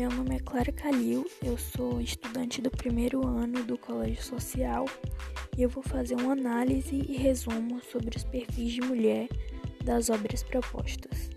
Meu nome é Clara Calil, eu sou estudante do primeiro ano do Colégio Social e eu vou fazer uma análise e resumo sobre os perfis de mulher das obras propostas.